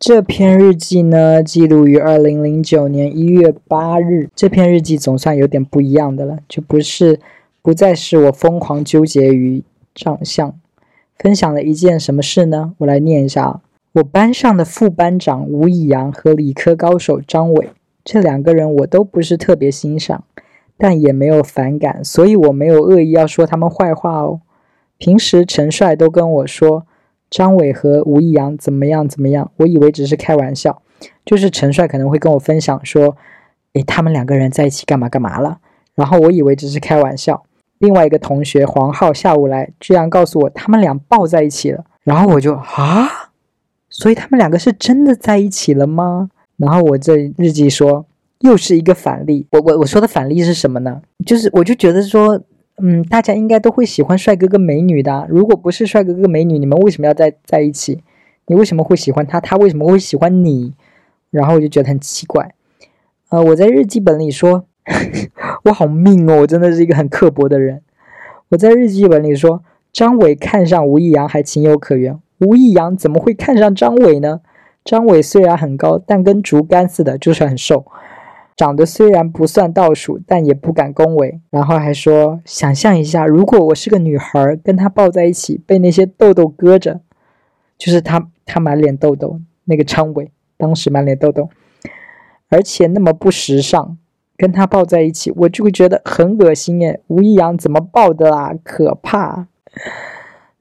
这篇日记呢，记录于二零零九年一月八日。这篇日记总算有点不一样的了，就不是，不再是我疯狂纠结于长相。分享了一件什么事呢？我来念一下。我班上的副班长吴以阳和理科高手张伟，这两个人我都不是特别欣赏，但也没有反感，所以我没有恶意要说他们坏话哦。平时陈帅都跟我说。张伟和吴亦阳怎么样？怎么样？我以为只是开玩笑，就是陈帅可能会跟我分享说，诶，他们两个人在一起干嘛干嘛了。然后我以为只是开玩笑。另外一个同学黄浩下午来，居然告诉我他们俩抱在一起了。然后我就啊，所以他们两个是真的在一起了吗？然后我这日记说，又是一个反例。我我我说的反例是什么呢？就是我就觉得说。嗯，大家应该都会喜欢帅哥跟美女的。如果不是帅哥跟美女，你们为什么要在在一起？你为什么会喜欢他？他为什么会喜欢你？然后我就觉得很奇怪。呃，我在日记本里说，我好命哦，我真的是一个很刻薄的人。我在日记本里说，张伟看上吴亦阳还情有可原，吴亦阳怎么会看上张伟呢？张伟虽然很高，但跟竹竿似的，就是很瘦。长得虽然不算倒数，但也不敢恭维。然后还说：“想象一下，如果我是个女孩，跟他抱在一起，被那些痘痘割着，就是他，他满脸痘痘。那个张伟当时满脸痘痘，而且那么不时尚，跟他抱在一起，我就会觉得很恶心耶。吴亦阳怎么抱的啦？可怕！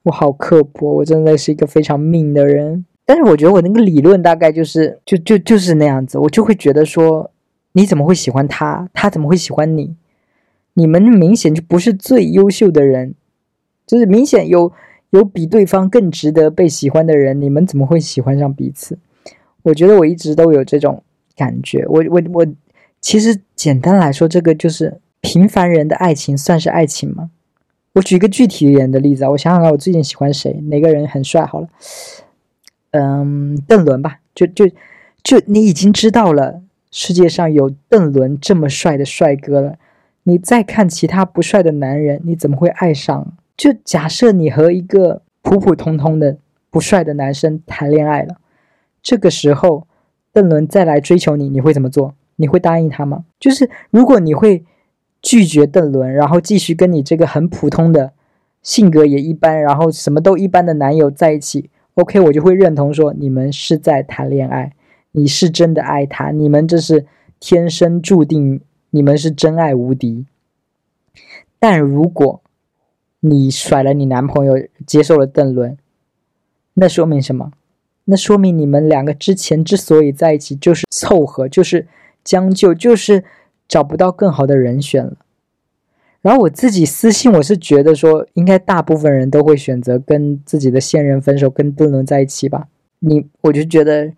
我好刻薄，我真的是一个非常命的人。但是我觉得我那个理论大概就是，就就就是那样子，我就会觉得说。”你怎么会喜欢他？他怎么会喜欢你？你们明显就不是最优秀的人，就是明显有有比对方更值得被喜欢的人，你们怎么会喜欢上彼此？我觉得我一直都有这种感觉。我我我，其实简单来说，这个就是平凡人的爱情算是爱情吗？我举一个具体一点的例子啊，我想想看，我最近喜欢谁？哪个人很帅？好了，嗯，邓伦吧。就就就你已经知道了。世界上有邓伦这么帅的帅哥了，你再看其他不帅的男人，你怎么会爱上？就假设你和一个普普通通的不帅的男生谈恋爱了，这个时候邓伦再来追求你，你会怎么做？你会答应他吗？就是如果你会拒绝邓伦，然后继续跟你这个很普通的、性格也一般，然后什么都一般的男友在一起，OK，我就会认同说你们是在谈恋爱。你是真的爱他，你们这是天生注定，你们是真爱无敌。但如果你甩了你男朋友，接受了邓伦，那说明什么？那说明你们两个之前之所以在一起，就是凑合，就是将就，就是找不到更好的人选了。然后我自己私信，我是觉得说，应该大部分人都会选择跟自己的现任分手，跟邓伦在一起吧。你，我就觉得。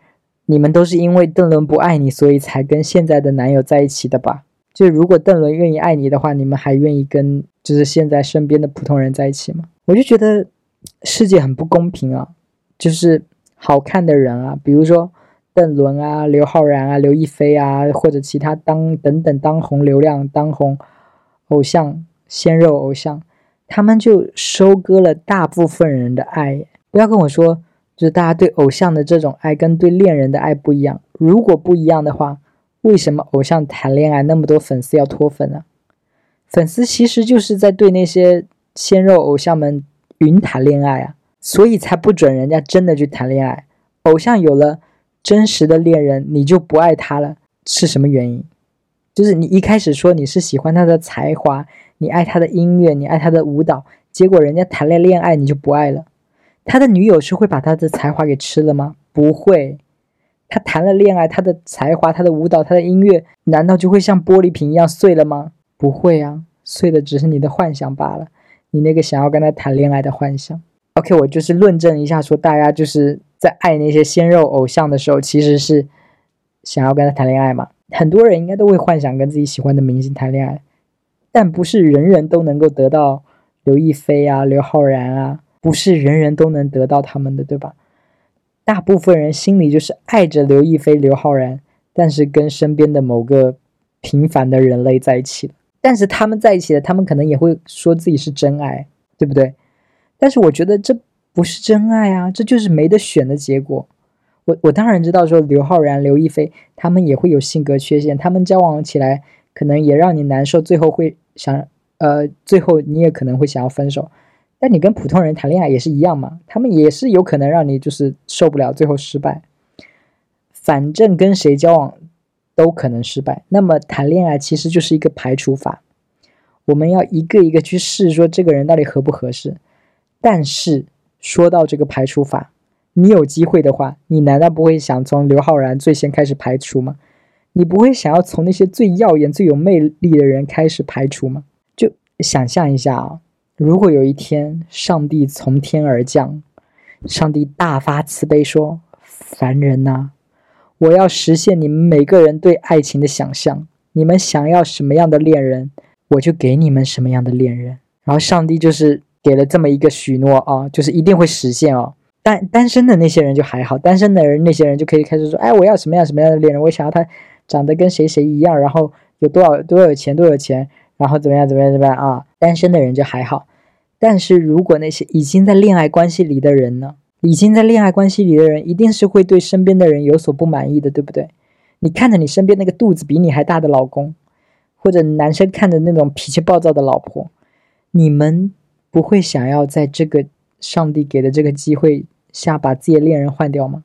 你们都是因为邓伦不爱你，所以才跟现在的男友在一起的吧？就如果邓伦愿意爱你的话，你们还愿意跟就是现在身边的普通人在一起吗？我就觉得世界很不公平啊！就是好看的人啊，比如说邓伦啊、刘昊然啊、刘亦菲啊，或者其他当等等当红流量、当红偶像、鲜肉偶像，他们就收割了大部分人的爱。不要跟我说。就是大家对偶像的这种爱跟对恋人的爱不一样。如果不一样的话，为什么偶像谈恋爱那么多粉丝要脱粉呢？粉丝其实就是在对那些鲜肉偶像们云谈恋爱啊，所以才不准人家真的去谈恋爱。偶像有了真实的恋人，你就不爱他了，是什么原因？就是你一开始说你是喜欢他的才华，你爱他的音乐，你爱他的舞蹈，结果人家谈了恋爱，你就不爱了。他的女友是会把他的才华给吃了吗？不会。他谈了恋爱，他的才华、他的舞蹈、他的音乐，难道就会像玻璃瓶一样碎了吗？不会啊，碎的只是你的幻想罢了。你那个想要跟他谈恋爱的幻想。OK，我就是论证一下，说大家就是在爱那些鲜肉偶像的时候，其实是想要跟他谈恋爱嘛。很多人应该都会幻想跟自己喜欢的明星谈恋爱，但不是人人都能够得到刘亦菲啊、刘昊然啊。不是人人都能得到他们的，对吧？大部分人心里就是爱着刘亦菲、刘昊然，但是跟身边的某个平凡的人类在一起了。但是他们在一起了，他们可能也会说自己是真爱，对不对？但是我觉得这不是真爱啊，这就是没得选的结果。我我当然知道说刘昊然、刘亦菲他们也会有性格缺陷，他们交往起来可能也让你难受，最后会想呃，最后你也可能会想要分手。但你跟普通人谈恋爱也是一样嘛，他们也是有可能让你就是受不了，最后失败。反正跟谁交往都可能失败。那么谈恋爱其实就是一个排除法，我们要一个一个去试，说这个人到底合不合适。但是说到这个排除法，你有机会的话，你难道不会想从刘昊然最先开始排除吗？你不会想要从那些最耀眼、最有魅力的人开始排除吗？就想象一下啊。如果有一天上帝从天而降，上帝大发慈悲说：“凡人呐，我要实现你们每个人对爱情的想象。你们想要什么样的恋人，我就给你们什么样的恋人。”然后上帝就是给了这么一个许诺啊，就是一定会实现哦。单单身的那些人就还好，单身的人那些人就可以开始说：“哎，我要什么样什么样的恋人？我想要他长得跟谁谁一样，然后有多少多有钱多有钱，然后怎么样怎么样怎么样啊？”单身的人就还好。但是如果那些已经在恋爱关系里的人呢？已经在恋爱关系里的人，一定是会对身边的人有所不满意的，对不对？你看着你身边那个肚子比你还大的老公，或者男生看着那种脾气暴躁的老婆，你们不会想要在这个上帝给的这个机会下把自己的恋人换掉吗？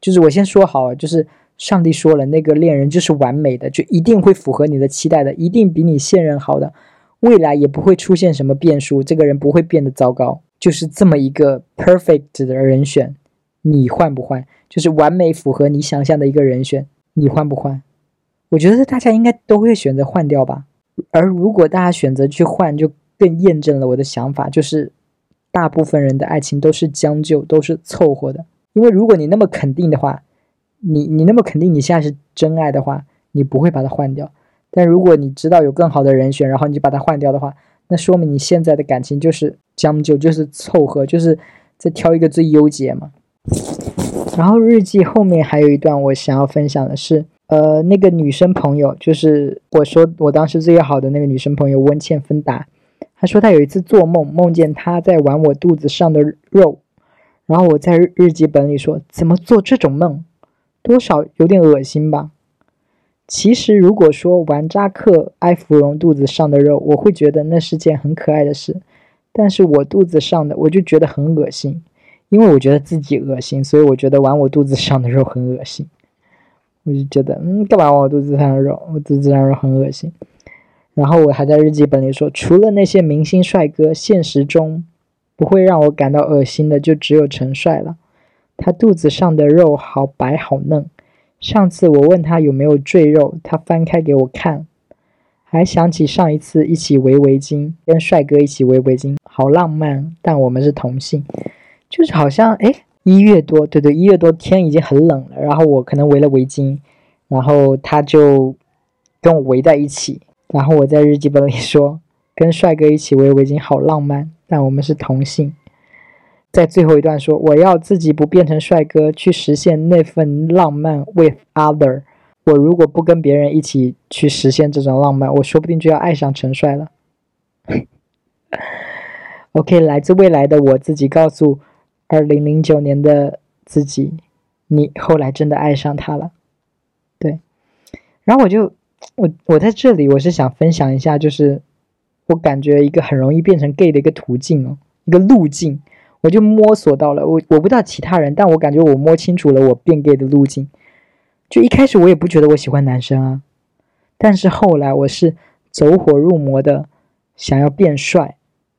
就是我先说好，就是上帝说了，那个恋人就是完美的，就一定会符合你的期待的，一定比你现任好的。未来也不会出现什么变数，这个人不会变得糟糕，就是这么一个 perfect 的人选，你换不换？就是完美符合你想象的一个人选，你换不换？我觉得大家应该都会选择换掉吧。而如果大家选择去换，就更验证了我的想法，就是大部分人的爱情都是将就，都是凑合的。因为如果你那么肯定的话，你你那么肯定你现在是真爱的话，你不会把它换掉。但如果你知道有更好的人选，然后你就把它换掉的话，那说明你现在的感情就是将就，就是凑合，就是在挑一个最优解嘛。然后日记后面还有一段我想要分享的是，呃，那个女生朋友，就是我说我当时最要好的那个女生朋友温倩芬达，她说她有一次做梦，梦见她在玩我肚子上的肉，然后我在日记本里说，怎么做这种梦，多少有点恶心吧。其实，如果说玩扎克埃芙蓉肚子上的肉，我会觉得那是件很可爱的事。但是我肚子上的，我就觉得很恶心，因为我觉得自己恶心，所以我觉得玩我肚子上的肉很恶心。我就觉得，嗯，干嘛玩我肚子上的肉？我肚子上的肉很恶心。然后我还在日记本里说，除了那些明星帅哥，现实中不会让我感到恶心的，就只有陈帅了。他肚子上的肉好白好嫩。上次我问他有没有赘肉，他翻开给我看，还想起上一次一起围围巾，跟帅哥一起围围巾，好浪漫。但我们是同性，就是好像哎，一月多，对对，一月多天已经很冷了，然后我可能围了围巾，然后他就跟我围在一起，然后我在日记本里说，跟帅哥一起围围巾好浪漫，但我们是同性。在最后一段说：“我要自己不变成帅哥，去实现那份浪漫。With other，我如果不跟别人一起去实现这种浪漫，我说不定就要爱上陈帅了。”OK，来自未来的我自己告诉二零零九年的自己：“你后来真的爱上他了。”对。然后我就我我在这里，我是想分享一下，就是我感觉一个很容易变成 gay 的一个途径哦，一个路径。我就摸索到了，我我不知道其他人，但我感觉我摸清楚了我变 gay 的路径。就一开始我也不觉得我喜欢男生啊，但是后来我是走火入魔的想要变帅，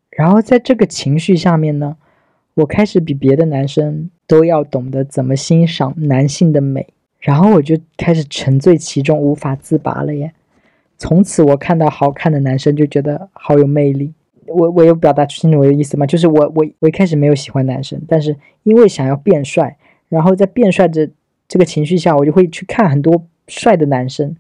然后在这个情绪下面呢，我开始比别的男生都要懂得怎么欣赏男性的美，然后我就开始沉醉其中，无法自拔了耶。从此我看到好看的男生就觉得好有魅力。我我有表达清楚我的意思吗？就是我我我一开始没有喜欢男生，但是因为想要变帅，然后在变帅的这个情绪下，我就会去看很多帅的男生，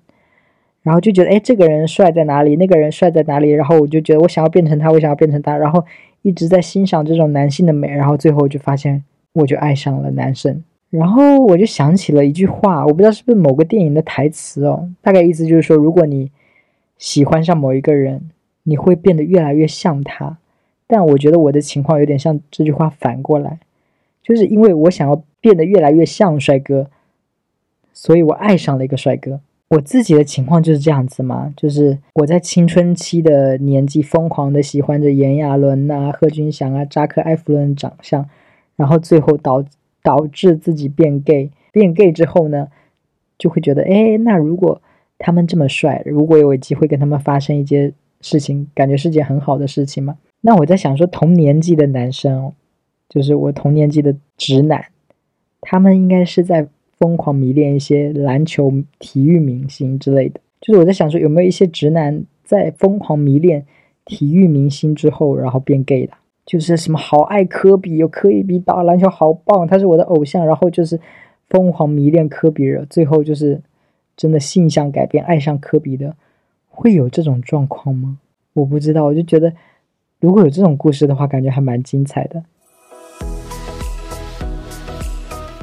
然后就觉得哎，这个人帅在哪里？那个人帅在哪里？然后我就觉得我想要变成他，我想要变成他，然后一直在欣赏这种男性的美，然后最后就发现我就爱上了男生，然后我就想起了一句话，我不知道是不是某个电影的台词哦，大概意思就是说，如果你喜欢上某一个人。你会变得越来越像他，但我觉得我的情况有点像这句话反过来，就是因为我想要变得越来越像帅哥，所以我爱上了一个帅哥。我自己的情况就是这样子嘛，就是我在青春期的年纪疯狂的喜欢着炎亚纶呐、贺军翔啊、扎克·埃弗伦长相，然后最后导导致自己变 gay，变 gay 之后呢，就会觉得，哎，那如果他们这么帅，如果有机会跟他们发生一些事情，感觉是件很好的事情嘛。那我在想说，同年纪的男生哦，就是我同年纪的直男，他们应该是在。疯狂迷恋一些篮球、体育明星之类的，就是我在想说，有没有一些直男在疯狂迷恋体育明星之后，然后变 gay 的？就是什么好爱科比，有科比打篮球好棒，他是我的偶像，然后就是疯狂迷恋科比了，最后就是真的性向改变，爱上科比的，会有这种状况吗？我不知道，我就觉得如果有这种故事的话，感觉还蛮精彩的。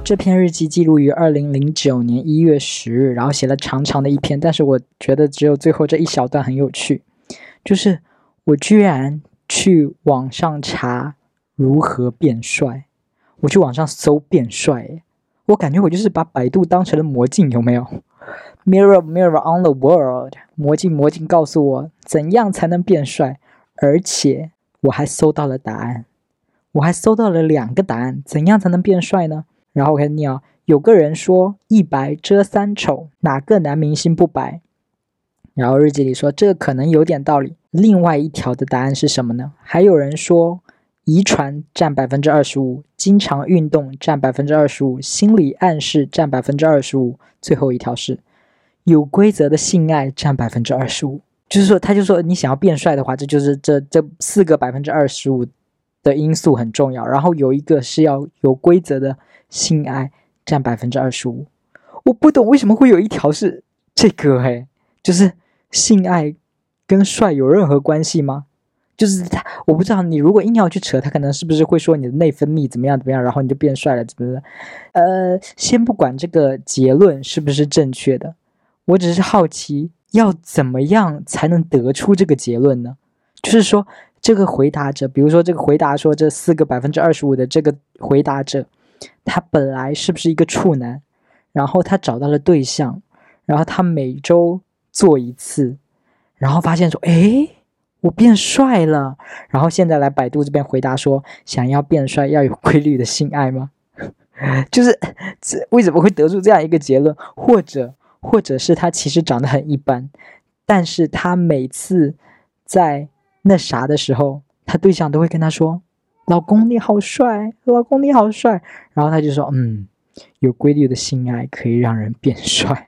这篇日记记录于二零零九年一月十日，然后写了长长的一篇，但是我觉得只有最后这一小段很有趣，就是我居然去网上查如何变帅，我去网上搜变帅，我感觉我就是把百度当成了魔镜，有没有？Mirror Mirror on the World，魔镜魔镜告诉我怎样才能变帅，而且我还搜到了答案，我还搜到了两个答案，怎样才能变帅呢？然后我看你啊，有个人说一白遮三丑，哪个男明星不白？然后日记里说这个可能有点道理。另外一条的答案是什么呢？还有人说遗传占百分之二十五，经常运动占百分之二十五，心理暗示占百分之二十五。最后一条是有规则的性爱占百分之二十五。就是说，他就说你想要变帅的话，这就是这这四个百分之二十五的因素很重要。然后有一个是要有规则的。性爱占百分之二十五，我不懂为什么会有一条是这个嘿，就是性爱跟帅有任何关系吗？就是他，我不知道你如果硬要去扯，他可能是不是会说你的内分泌怎么样怎么样，然后你就变帅了，怎么的？呃，先不管这个结论是不是正确的，我只是好奇要怎么样才能得出这个结论呢？就是说这个回答者，比如说这个回答说这四个百分之二十五的这个回答者。他本来是不是一个处男？然后他找到了对象，然后他每周做一次，然后发现说：“哎，我变帅了。”然后现在来百度这边回答说：“想要变帅，要有规律的性爱吗？” 就是这为什么会得出这样一个结论？或者，或者是他其实长得很一般，但是他每次在那啥的时候，他对象都会跟他说。老公你好帅，老公你好帅，然后他就说：“嗯，有规律的性爱可以让人变帅。”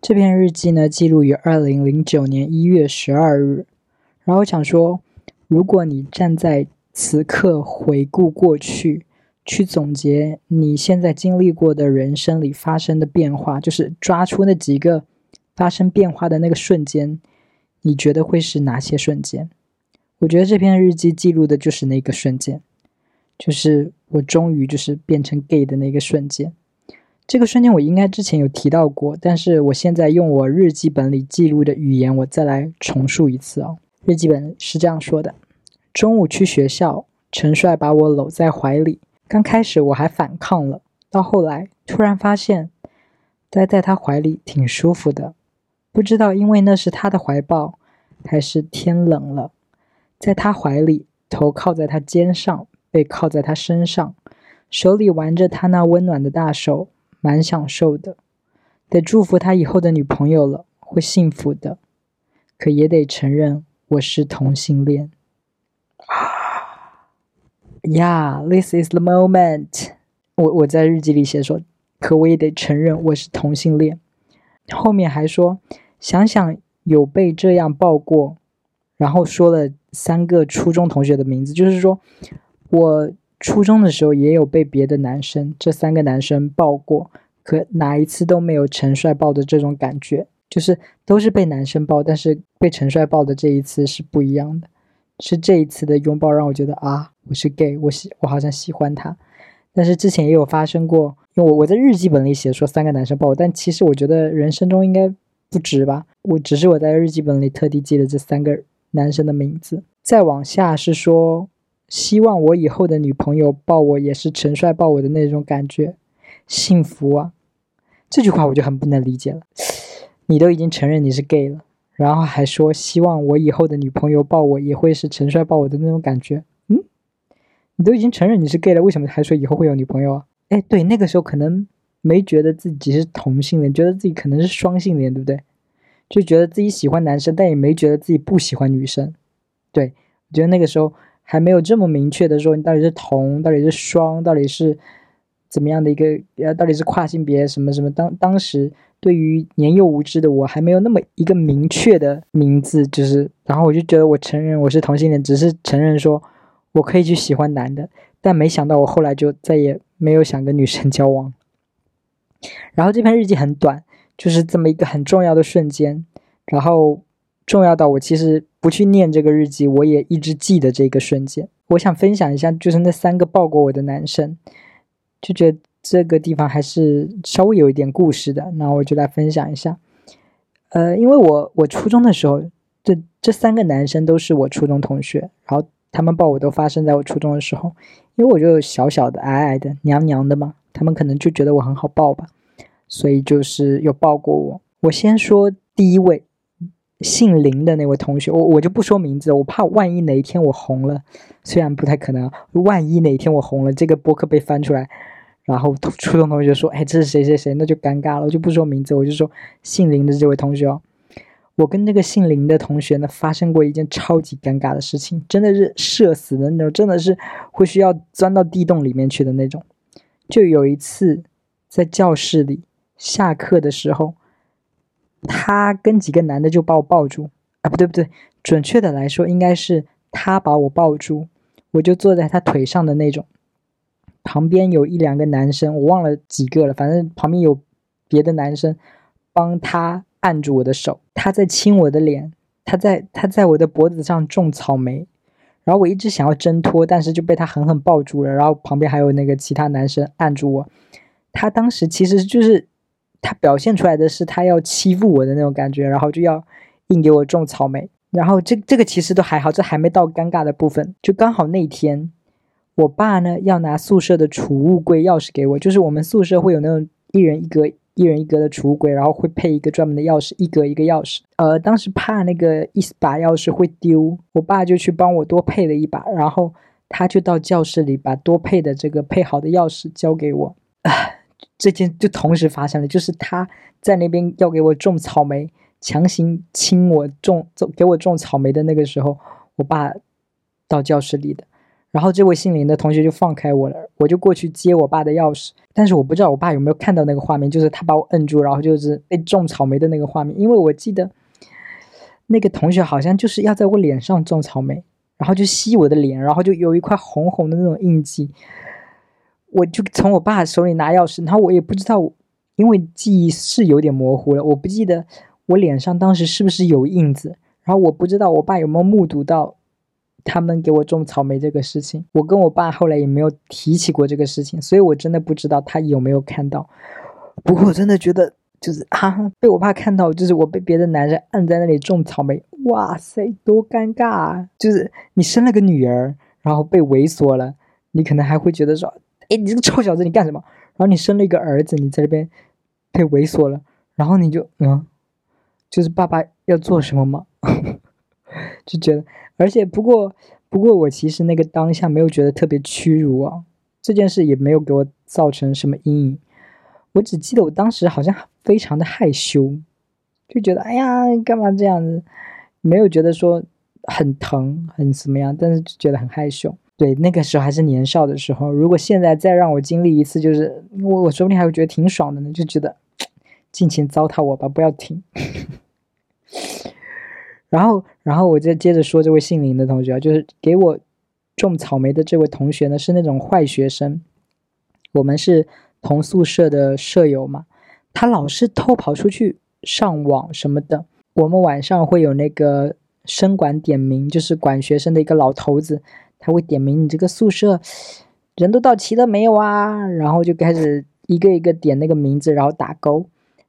这篇日记呢，记录于二零零九年一月十二日。然后我想说，如果你站在此刻回顾过去，去总结你现在经历过的人生里发生的变化，就是抓出那几个发生变化的那个瞬间。你觉得会是哪些瞬间？我觉得这篇日记记录的就是那个瞬间，就是我终于就是变成 gay 的那个瞬间。这个瞬间我应该之前有提到过，但是我现在用我日记本里记录的语言，我再来重述一次哦。日记本是这样说的：中午去学校，陈帅把我搂在怀里，刚开始我还反抗了，到后来突然发现待在他怀里挺舒服的。不知道，因为那是他的怀抱，还是天冷了，在他怀里，头靠在他肩上，背靠在他身上，手里玩着他那温暖的大手，蛮享受的。得祝福他以后的女朋友了，会幸福的。可也得承认，我是同性恋。Yeah, this is the moment。我我在日记里写说，可我也得承认我是同性恋。后面还说，想想有被这样抱过，然后说了三个初中同学的名字，就是说我初中的时候也有被别的男生，这三个男生抱过，可哪一次都没有陈帅抱的这种感觉，就是都是被男生抱，但是被陈帅抱的这一次是不一样的，是这一次的拥抱让我觉得啊，我是 gay，我喜我好像喜欢他，但是之前也有发生过。因为我我在日记本里写说三个男生抱我，但其实我觉得人生中应该不止吧。我只是我在日记本里特地记了这三个男生的名字。再往下是说，希望我以后的女朋友抱我也是陈帅抱我的那种感觉，幸福啊！这句话我就很不能理解了。你都已经承认你是 gay 了，然后还说希望我以后的女朋友抱我也会是陈帅抱我的那种感觉。嗯，你都已经承认你是 gay 了，为什么还说以后会有女朋友啊？哎，对，那个时候可能没觉得自己是同性恋，觉得自己可能是双性恋，对不对？就觉得自己喜欢男生，但也没觉得自己不喜欢女生。对，我觉得那个时候还没有这么明确的说你到底是同，到底是双，到底是怎么样的一个呃，到底是跨性别什么什么。当当时。对于年幼无知的我，还没有那么一个明确的名字，就是，然后我就觉得我承认我是同性恋，只是承认说我可以去喜欢男的，但没想到我后来就再也没有想跟女生 交往。然后这篇日记很短，就是这么一个很重要的瞬间，然后重要到我其实不去念这个日记，我也一直记得这个瞬间。我想分享一下，就是那三个抱过我的男生，就觉得。这个地方还是稍微有一点故事的，那我就来分享一下。呃，因为我我初中的时候，这这三个男生都是我初中同学，然后他们抱我都发生在我初中的时候，因为我就小小的、矮矮的、娘娘的嘛，他们可能就觉得我很好抱吧，所以就是有抱过我。我先说第一位，姓林的那位同学，我我就不说名字，我怕万一哪一天我红了，虽然不太可能，万一哪一天我红了，这个博客被翻出来。然后初中同学说：“哎，这是谁谁谁？”那就尴尬了，我就不说名字，我就说姓林的这位同学哦。我跟那个姓林的同学呢，发生过一件超级尴尬的事情，真的是社死的那种，真的是会需要钻到地洞里面去的那种。就有一次在教室里下课的时候，他跟几个男的就把我抱住。啊，不对不对，准确的来说应该是他把我抱住，我就坐在他腿上的那种。旁边有一两个男生，我忘了几个了，反正旁边有别的男生帮他按住我的手，他在亲我的脸，他在他在我的脖子上种草莓，然后我一直想要挣脱，但是就被他狠狠抱住了，然后旁边还有那个其他男生按住我，他当时其实就是他表现出来的是他要欺负我的那种感觉，然后就要硬给我种草莓，然后这这个其实都还好，这还没到尴尬的部分，就刚好那天。我爸呢要拿宿舍的储物柜钥匙给我，就是我们宿舍会有那种一人一格、一人一格的储物柜，然后会配一个专门的钥匙，一格一个钥匙。呃，当时怕那个一把钥匙会丢，我爸就去帮我多配了一把，然后他就到教室里把多配的这个配好的钥匙交给我。啊，这件就同时发生了，就是他在那边要给我种草莓，强行亲我种种给我种草莓的那个时候，我爸到教室里的。然后这位姓林的同学就放开我了，我就过去接我爸的钥匙，但是我不知道我爸有没有看到那个画面，就是他把我摁住，然后就是被种草莓的那个画面，因为我记得那个同学好像就是要在我脸上种草莓，然后就吸我的脸，然后就有一块红红的那种印记，我就从我爸手里拿钥匙，然后我也不知道，因为记忆是有点模糊了，我不记得我脸上当时是不是有印子，然后我不知道我爸有没有目睹到。他们给我种草莓这个事情，我跟我爸后来也没有提起过这个事情，所以我真的不知道他有没有看到。不过我真的觉得，就是哈啊，被我爸看到，就是我被别的男人按在那里种草莓，哇塞，多尴尬啊！就是你生了个女儿，然后被猥琐了，你可能还会觉得说，哎，你这个臭小子，你干什么？然后你生了一个儿子，你在那边被猥琐了，然后你就嗯，就是爸爸要做什么吗？就觉得。而且，不过，不过，我其实那个当下没有觉得特别屈辱啊，这件事也没有给我造成什么阴影。我只记得我当时好像非常的害羞，就觉得哎呀，干嘛这样子？没有觉得说很疼，很怎么样，但是就觉得很害羞。对，那个时候还是年少的时候。如果现在再让我经历一次，就是我，我说不定还会觉得挺爽的呢，就觉得尽情糟蹋我吧，不要停。然后，然后我再接着说这位姓林的同学啊，就是给我种草莓的这位同学呢，是那种坏学生。我们是同宿舍的舍友嘛，他老是偷跑出去上网什么的。我们晚上会有那个生管点名，就是管学生的一个老头子，他会点名你这个宿舍人都到齐了没有啊？然后就开始一个一个点那个名字，然后打勾。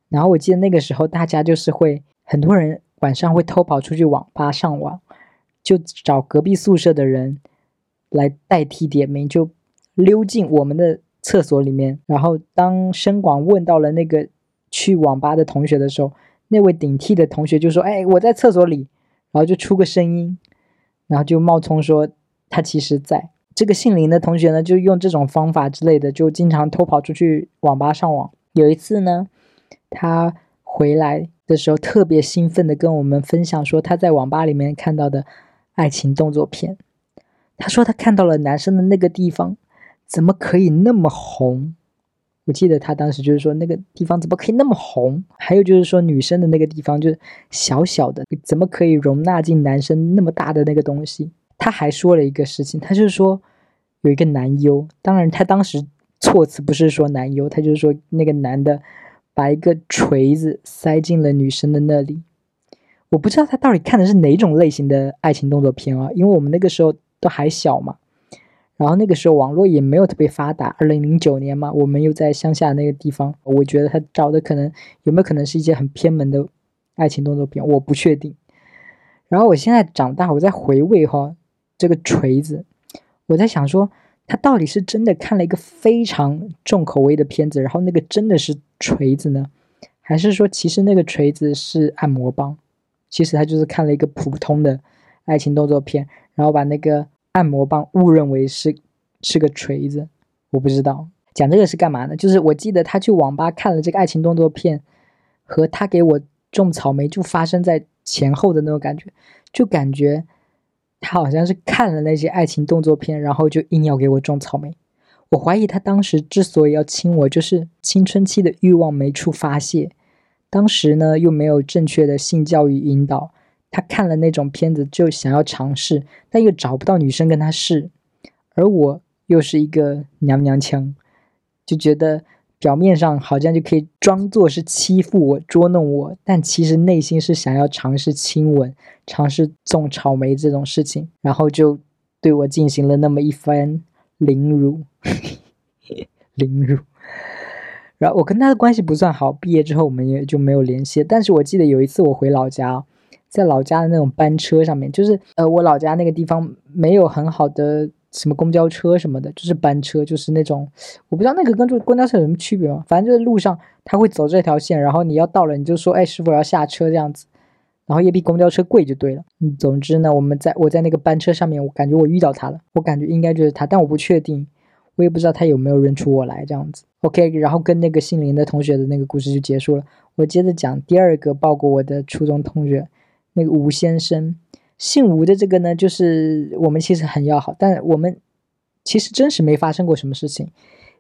然后我记得那个时候大家就是会很多人。晚上会偷跑出去网吧上网，就找隔壁宿舍的人来代替点名，就溜进我们的厕所里面。然后当声广问到了那个去网吧的同学的时候，那位顶替的同学就说：“哎，我在厕所里。”然后就出个声音，然后就冒充说他其实在。这个姓林的同学呢，就用这种方法之类的，就经常偷跑出去网吧上网。有一次呢，他回来的时候特别兴奋的跟我们分享说他在网吧里面看到的爱情动作片。他说他看到了男生的那个地方怎么可以那么红？我记得他当时就是说那个地方怎么可以那么红？还有就是说女生的那个地方就是小小的，怎么可以容纳进男生那么大的那个东西？他还说了一个事情，他就是说有一个男优，当然他当时措辞不是说男优，他就是说那个男的把一个锤子塞进了女生的那里。我不知道他到底看的是哪种类型的爱情动作片啊，因为我们那个时候都还小嘛，然后那个时候网络也没有特别发达，二零零九年嘛，我们又在乡下那个地方，我觉得他找的可能有没有可能是一些很偏门的爱情动作片，我不确定。然后我现在长大，我在回味哈。这个锤子，我在想说，他到底是真的看了一个非常重口味的片子，然后那个真的是锤子呢，还是说其实那个锤子是按摩棒？其实他就是看了一个普通的爱情动作片，然后把那个按摩棒误认为是是个锤子。我不知道讲这个是干嘛呢？就是我记得他去网吧看了这个爱情动作片，和他给我种草莓就发生在前后的那种感觉，就感觉。他好像是看了那些爱情动作片，然后就硬要给我种草莓。我怀疑他当时之所以要亲我，就是青春期的欲望没处发泄，当时呢又没有正确的性教育引导，他看了那种片子就想要尝试，但又找不到女生跟他试，而我又是一个娘娘腔，就觉得。表面上好像就可以装作是欺负我、捉弄我，但其实内心是想要尝试亲吻、尝试种草莓这种事情，然后就对我进行了那么一番凌辱，凌辱。然后我跟他的关系不算好，毕业之后我们也就没有联系。但是我记得有一次我回老家，在老家的那种班车上面，就是呃，我老家那个地方没有很好的。什么公交车什么的，就是班车，就是那种，我不知道那个跟坐公交车有什么区别吗？反正就是路上他会走这条线，然后你要到了你就说，哎，师傅要下车这样子，然后也比公交车贵就对了。嗯，总之呢，我们在我在那个班车上面，我感觉我遇到他了，我感觉应该就是他，但我不确定，我也不知道他有没有认出我来这样子。OK，然后跟那个姓林的同学的那个故事就结束了。我接着讲第二个抱过我的初中同学，那个吴先生。姓吴的这个呢，就是我们其实很要好，但我们其实真实没发生过什么事情，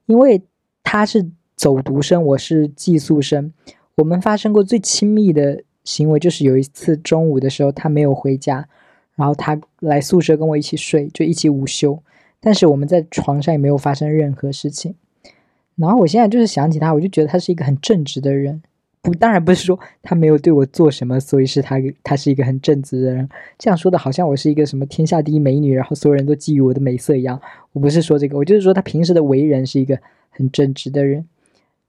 因为他是走读生，我是寄宿生，我们发生过最亲密的行为就是有一次中午的时候他没有回家，然后他来宿舍跟我一起睡，就一起午休，但是我们在床上也没有发生任何事情。然后我现在就是想起他，我就觉得他是一个很正直的人。不，当然不是说他没有对我做什么，所以是他他是一个很正直的人。这样说的好像我是一个什么天下第一美女，然后所有人都觊觎我的美色一样。我不是说这个，我就是说他平时的为人是一个很正直的人，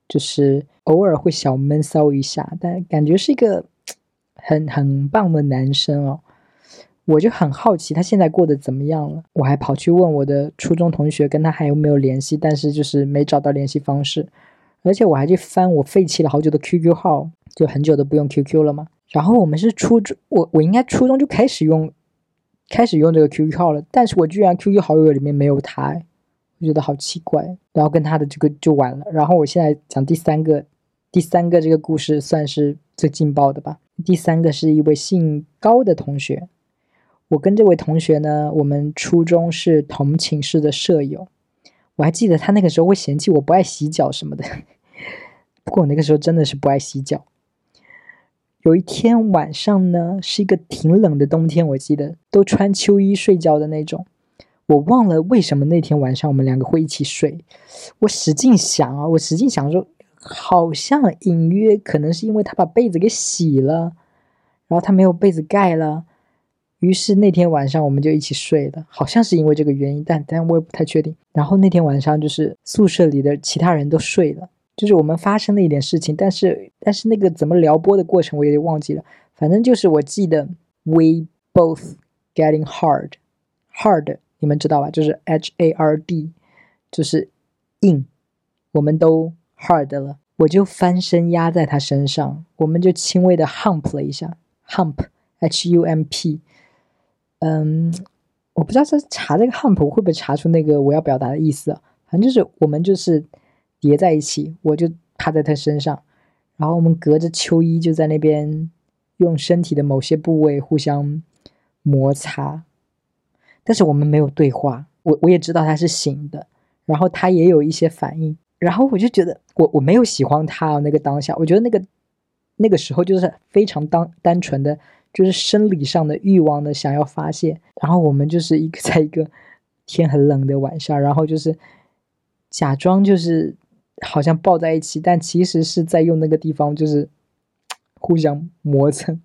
就是偶尔会小闷骚一下，但感觉是一个很很棒的男生哦。我就很好奇他现在过得怎么样了。我还跑去问我的初中同学，跟他还有没有联系，但是就是没找到联系方式。而且我还去翻我废弃了好久的 QQ 号，就很久都不用 QQ 了嘛。然后我们是初中，我我应该初中就开始用，开始用这个 QQ 号了。但是我居然 QQ 好友里面没有他，我觉得好奇怪。然后跟他的这个就完了。然后我现在讲第三个，第三个这个故事算是最劲爆的吧。第三个是一位姓高的同学，我跟这位同学呢，我们初中是同寝室的舍友。我还记得他那个时候会嫌弃我不爱洗脚什么的，不过我那个时候真的是不爱洗脚。有一天晚上呢，是一个挺冷的冬天，我记得都穿秋衣睡觉的那种。我忘了为什么那天晚上我们两个会一起睡。我使劲想啊，我使劲想说，好像隐约可能是因为他把被子给洗了，然后他没有被子盖了。于是那天晚上我们就一起睡了，好像是因为这个原因，但但我也不太确定。然后那天晚上就是宿舍里的其他人都睡了，就是我们发生了一点事情，但是但是那个怎么撩拨的过程我也忘记了。反正就是我记得 we both getting hard，hard 你们知道吧？就是 H A R D，就是硬，我们都 hard 了。我就翻身压在他身上，我们就轻微的 hump 了一下，hump，H U M P。嗯，我不知道这查这个汉普会不会查出那个我要表达的意思。反正就是我们就是叠在一起，我就趴在他身上，然后我们隔着秋衣就在那边用身体的某些部位互相摩擦，但是我们没有对话。我我也知道他是醒的，然后他也有一些反应。然后我就觉得，我我没有喜欢他那个当下，我觉得那个那个时候就是非常单单纯的，就是生理上的欲望的想要发泄。然后我们就是一个 在一个天很冷的晚上，然后就是假装就是好像抱在一起，但其实是在用那个地方就是 互相磨蹭，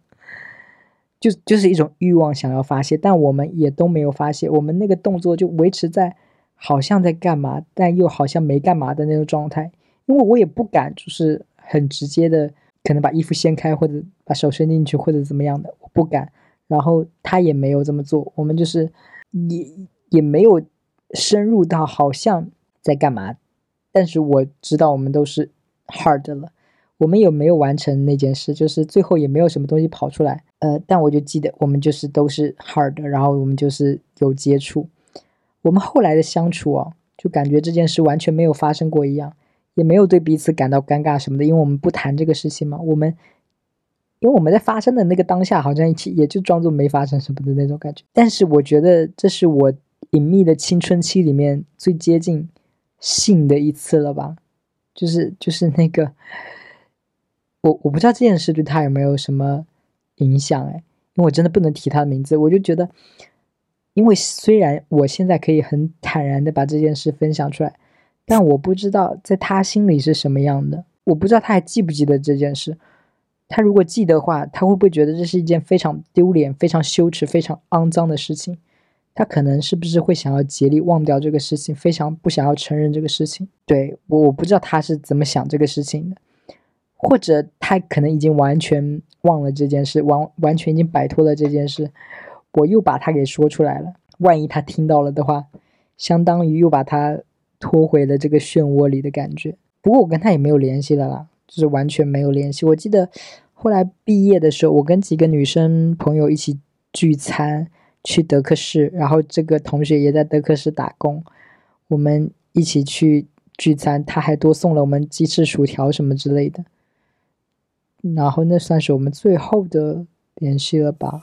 就就是一种欲望想要发泄，但我们也都没有发泄，我们那个动作就维持在。好像在干嘛，但又好像没干嘛的那种状态，因为我也不敢，就是很直接的，可能把衣服掀开或者把手伸进去或者怎么样的，我不敢。然后他也没有这么做，我们就是也也没有深入到好像在干嘛，但是我知道我们都是 hard 了，我们也没有完成那件事，就是最后也没有什么东西跑出来，呃，但我就记得我们就是都是 hard，然后我们就是有接触。我们后来的相处啊，就感觉这件事完全没有发生过一样，也没有对彼此感到尴尬什么的，因为我们不谈这个事情嘛。我们，因为我们在发生的那个当下，好像一起也就装作没发生什么的那种感觉。但是我觉得这是我隐秘的青春期里面最接近性的一次了吧？就是就是那个，我我不知道这件事对他有没有什么影响哎，因为我真的不能提他的名字，我就觉得。因为虽然我现在可以很坦然的把这件事分享出来，但我不知道在他心里是什么样的。我不知道他还记不记得这件事。他如果记得的话，他会不会觉得这是一件非常丢脸、非常羞耻、非常肮脏的事情？他可能是不是会想要竭力忘掉这个事情，非常不想要承认这个事情？对我，我不知道他是怎么想这个事情的，或者他可能已经完全忘了这件事，完完全已经摆脱了这件事。我又把他给说出来了，万一他听到了的话，相当于又把他拖回了这个漩涡里的感觉。不过我跟他也没有联系了啦，就是完全没有联系。我记得后来毕业的时候，我跟几个女生朋友一起聚餐，去德克士，然后这个同学也在德克士打工，我们一起去聚餐，他还多送了我们鸡翅、薯条什么之类的。然后那算是我们最后的联系了吧。